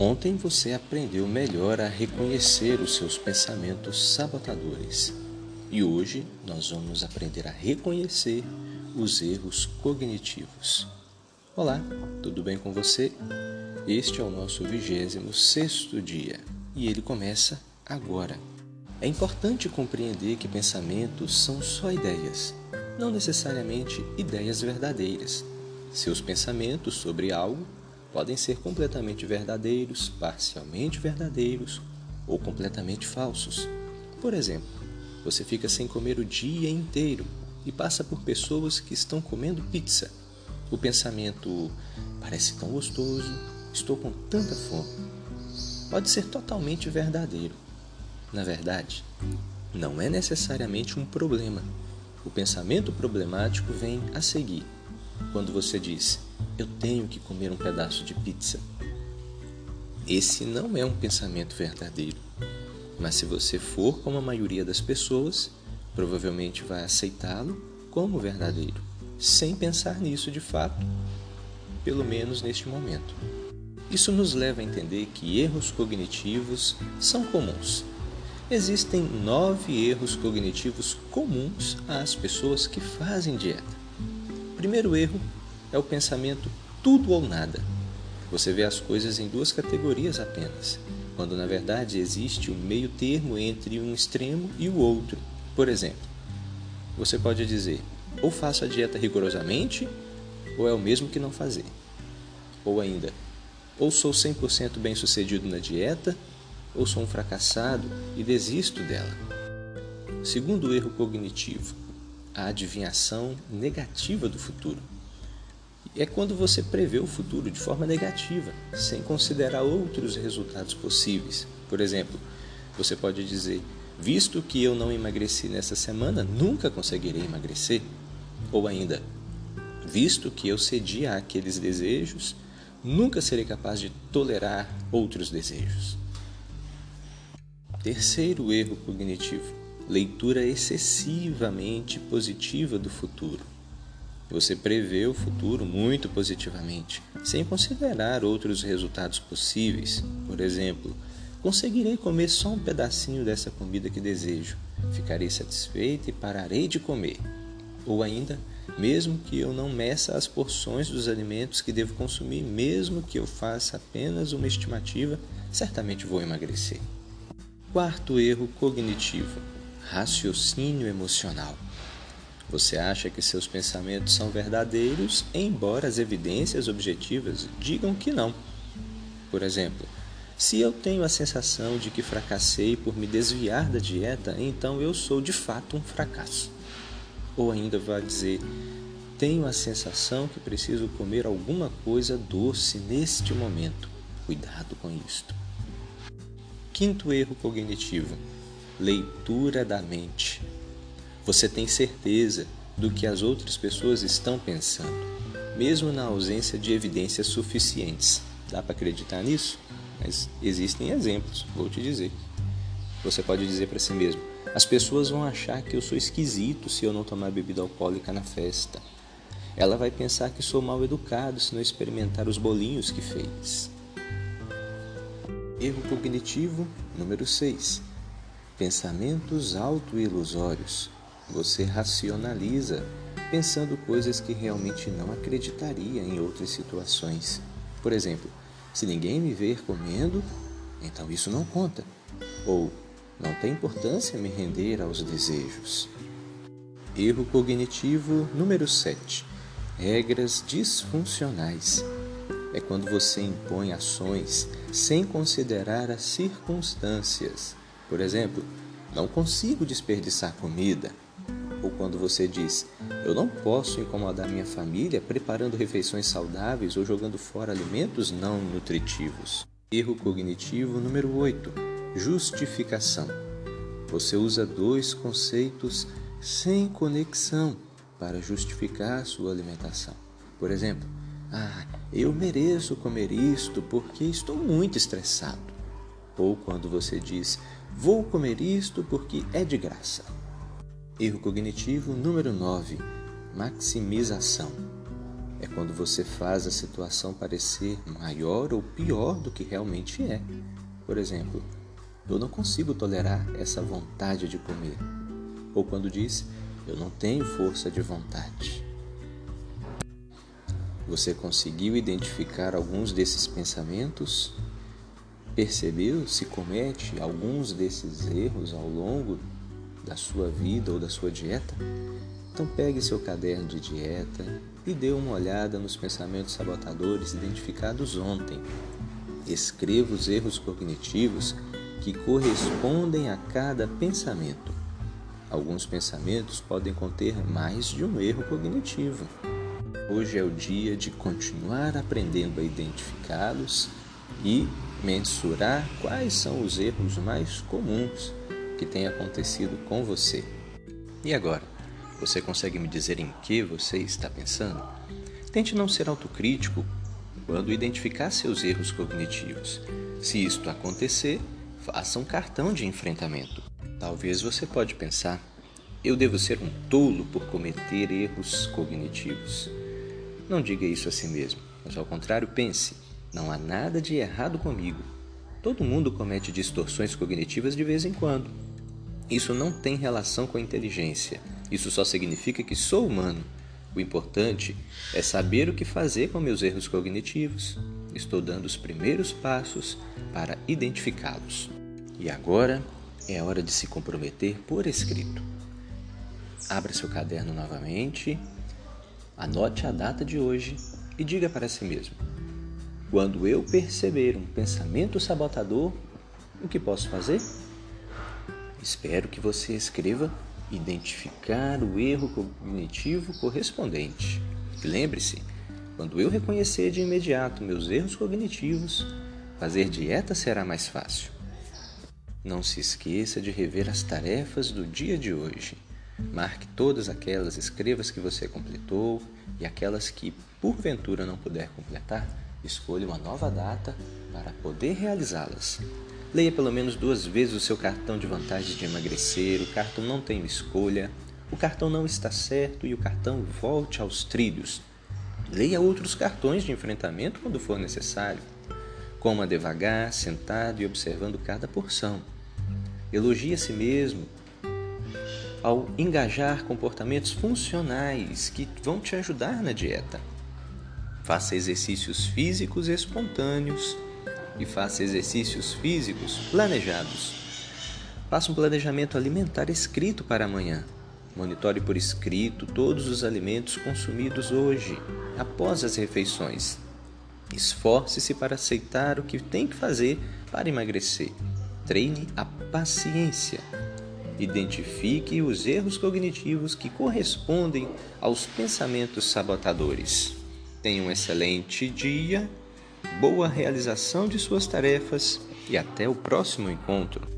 Ontem você aprendeu melhor a reconhecer os seus pensamentos sabotadores e hoje nós vamos aprender a reconhecer os erros cognitivos. Olá, tudo bem com você? Este é o nosso 26 sexto dia e ele começa agora. É importante compreender que pensamentos são só ideias, não necessariamente ideias verdadeiras. Seus pensamentos sobre algo podem ser completamente verdadeiros, parcialmente verdadeiros ou completamente falsos. Por exemplo, você fica sem comer o dia inteiro e passa por pessoas que estão comendo pizza. O pensamento parece tão gostoso, estou com tanta fome. Pode ser totalmente verdadeiro. Na verdade, não é necessariamente um problema. O pensamento problemático vem a seguir quando você diz: Eu tenho que comer um pedaço de pizza. Esse não é um pensamento verdadeiro. Mas se você for como a maioria das pessoas, provavelmente vai aceitá-lo como verdadeiro, sem pensar nisso de fato, pelo menos neste momento. Isso nos leva a entender que erros cognitivos são comuns. Existem nove erros cognitivos comuns às pessoas que fazem dieta primeiro erro é o pensamento tudo ou nada. Você vê as coisas em duas categorias apenas, quando na verdade existe um meio termo entre um extremo e o outro. Por exemplo, você pode dizer: ou faço a dieta rigorosamente, ou é o mesmo que não fazer. Ou ainda, ou sou 100% bem sucedido na dieta, ou sou um fracassado e desisto dela. Segundo erro cognitivo, a adivinhação negativa do futuro. É quando você prevê o futuro de forma negativa, sem considerar outros resultados possíveis. Por exemplo, você pode dizer: visto que eu não emagreci nessa semana, nunca conseguirei emagrecer. Ou ainda, visto que eu cedi àqueles desejos, nunca serei capaz de tolerar outros desejos. Terceiro erro cognitivo leitura excessivamente positiva do futuro. Você prevê o futuro muito positivamente, sem considerar outros resultados possíveis. Por exemplo, conseguirei comer só um pedacinho dessa comida que desejo, ficarei satisfeito e pararei de comer. Ou ainda, mesmo que eu não meça as porções dos alimentos que devo consumir, mesmo que eu faça apenas uma estimativa, certamente vou emagrecer. Quarto erro cognitivo: raciocínio emocional. Você acha que seus pensamentos são verdadeiros, embora as evidências objetivas digam que não. Por exemplo, se eu tenho a sensação de que fracassei por me desviar da dieta, então eu sou de fato um fracasso. Ou ainda vai dizer: tenho a sensação que preciso comer alguma coisa doce neste momento. Cuidado com isto. Quinto erro cognitivo: leitura da mente. Você tem certeza do que as outras pessoas estão pensando, mesmo na ausência de evidências suficientes. Dá para acreditar nisso? Mas existem exemplos, vou te dizer. Você pode dizer para si mesmo: as pessoas vão achar que eu sou esquisito se eu não tomar bebida alcoólica na festa. Ela vai pensar que sou mal educado se não experimentar os bolinhos que fez. Erro cognitivo número 6. Pensamentos auto-ilusórios. Você racionaliza, pensando coisas que realmente não acreditaria em outras situações. Por exemplo, se ninguém me ver comendo, então isso não conta. Ou não tem importância me render aos desejos. Erro cognitivo número 7. Regras disfuncionais. É quando você impõe ações sem considerar as circunstâncias. Por exemplo, não consigo desperdiçar comida. Ou quando você diz, eu não posso incomodar minha família preparando refeições saudáveis ou jogando fora alimentos não nutritivos. Erro cognitivo número 8: justificação. Você usa dois conceitos sem conexão para justificar sua alimentação. Por exemplo, ah, eu mereço comer isto porque estou muito estressado. Ou quando você diz, Vou comer isto porque é de graça. Erro cognitivo número 9: maximização. é quando você faz a situação parecer maior ou pior do que realmente é. Por exemplo, eu não consigo tolerar essa vontade de comer. Ou quando diz, eu não tenho força de vontade. Você conseguiu identificar alguns desses pensamentos? Percebeu se comete alguns desses erros ao longo da sua vida ou da sua dieta? Então pegue seu caderno de dieta e dê uma olhada nos pensamentos sabotadores identificados ontem. Escreva os erros cognitivos que correspondem a cada pensamento. Alguns pensamentos podem conter mais de um erro cognitivo. Hoje é o dia de continuar aprendendo a identificá-los e mensurar quais são os erros mais comuns que têm acontecido com você. E agora, você consegue me dizer em que você está pensando? Tente não ser autocrítico quando identificar seus erros cognitivos. Se isto acontecer, faça um cartão de enfrentamento. Talvez você pode pensar: eu devo ser um tolo por cometer erros cognitivos. Não diga isso a si mesmo, mas ao contrário, pense: não há nada de errado comigo. Todo mundo comete distorções cognitivas de vez em quando. Isso não tem relação com a inteligência. Isso só significa que sou humano. O importante é saber o que fazer com meus erros cognitivos. Estou dando os primeiros passos para identificá-los. E agora é hora de se comprometer por escrito. Abra seu caderno novamente Anote a data de hoje e diga para si mesmo: quando eu perceber um pensamento sabotador, o que posso fazer? Espero que você escreva identificar o erro cognitivo correspondente. Lembre-se, quando eu reconhecer de imediato meus erros cognitivos, fazer dieta será mais fácil. Não se esqueça de rever as tarefas do dia de hoje. Marque todas aquelas, escreva as que você completou e aquelas que porventura não puder completar, escolha uma nova data para poder realizá-las. Leia pelo menos duas vezes o seu cartão de vantagem de emagrecer, o cartão não tem escolha, o cartão não está certo e o cartão volte aos trilhos. Leia outros cartões de enfrentamento quando for necessário. Coma devagar, sentado e observando cada porção. Elogie a si mesmo ao engajar comportamentos funcionais que vão te ajudar na dieta. Faça exercícios físicos espontâneos e faça exercícios físicos planejados. Faça um planejamento alimentar escrito para amanhã. Monitore por escrito todos os alimentos consumidos hoje, após as refeições. Esforce-se para aceitar o que tem que fazer para emagrecer. Treine a paciência. Identifique os erros cognitivos que correspondem aos pensamentos sabotadores. Tenha um excelente dia, boa realização de suas tarefas e até o próximo encontro.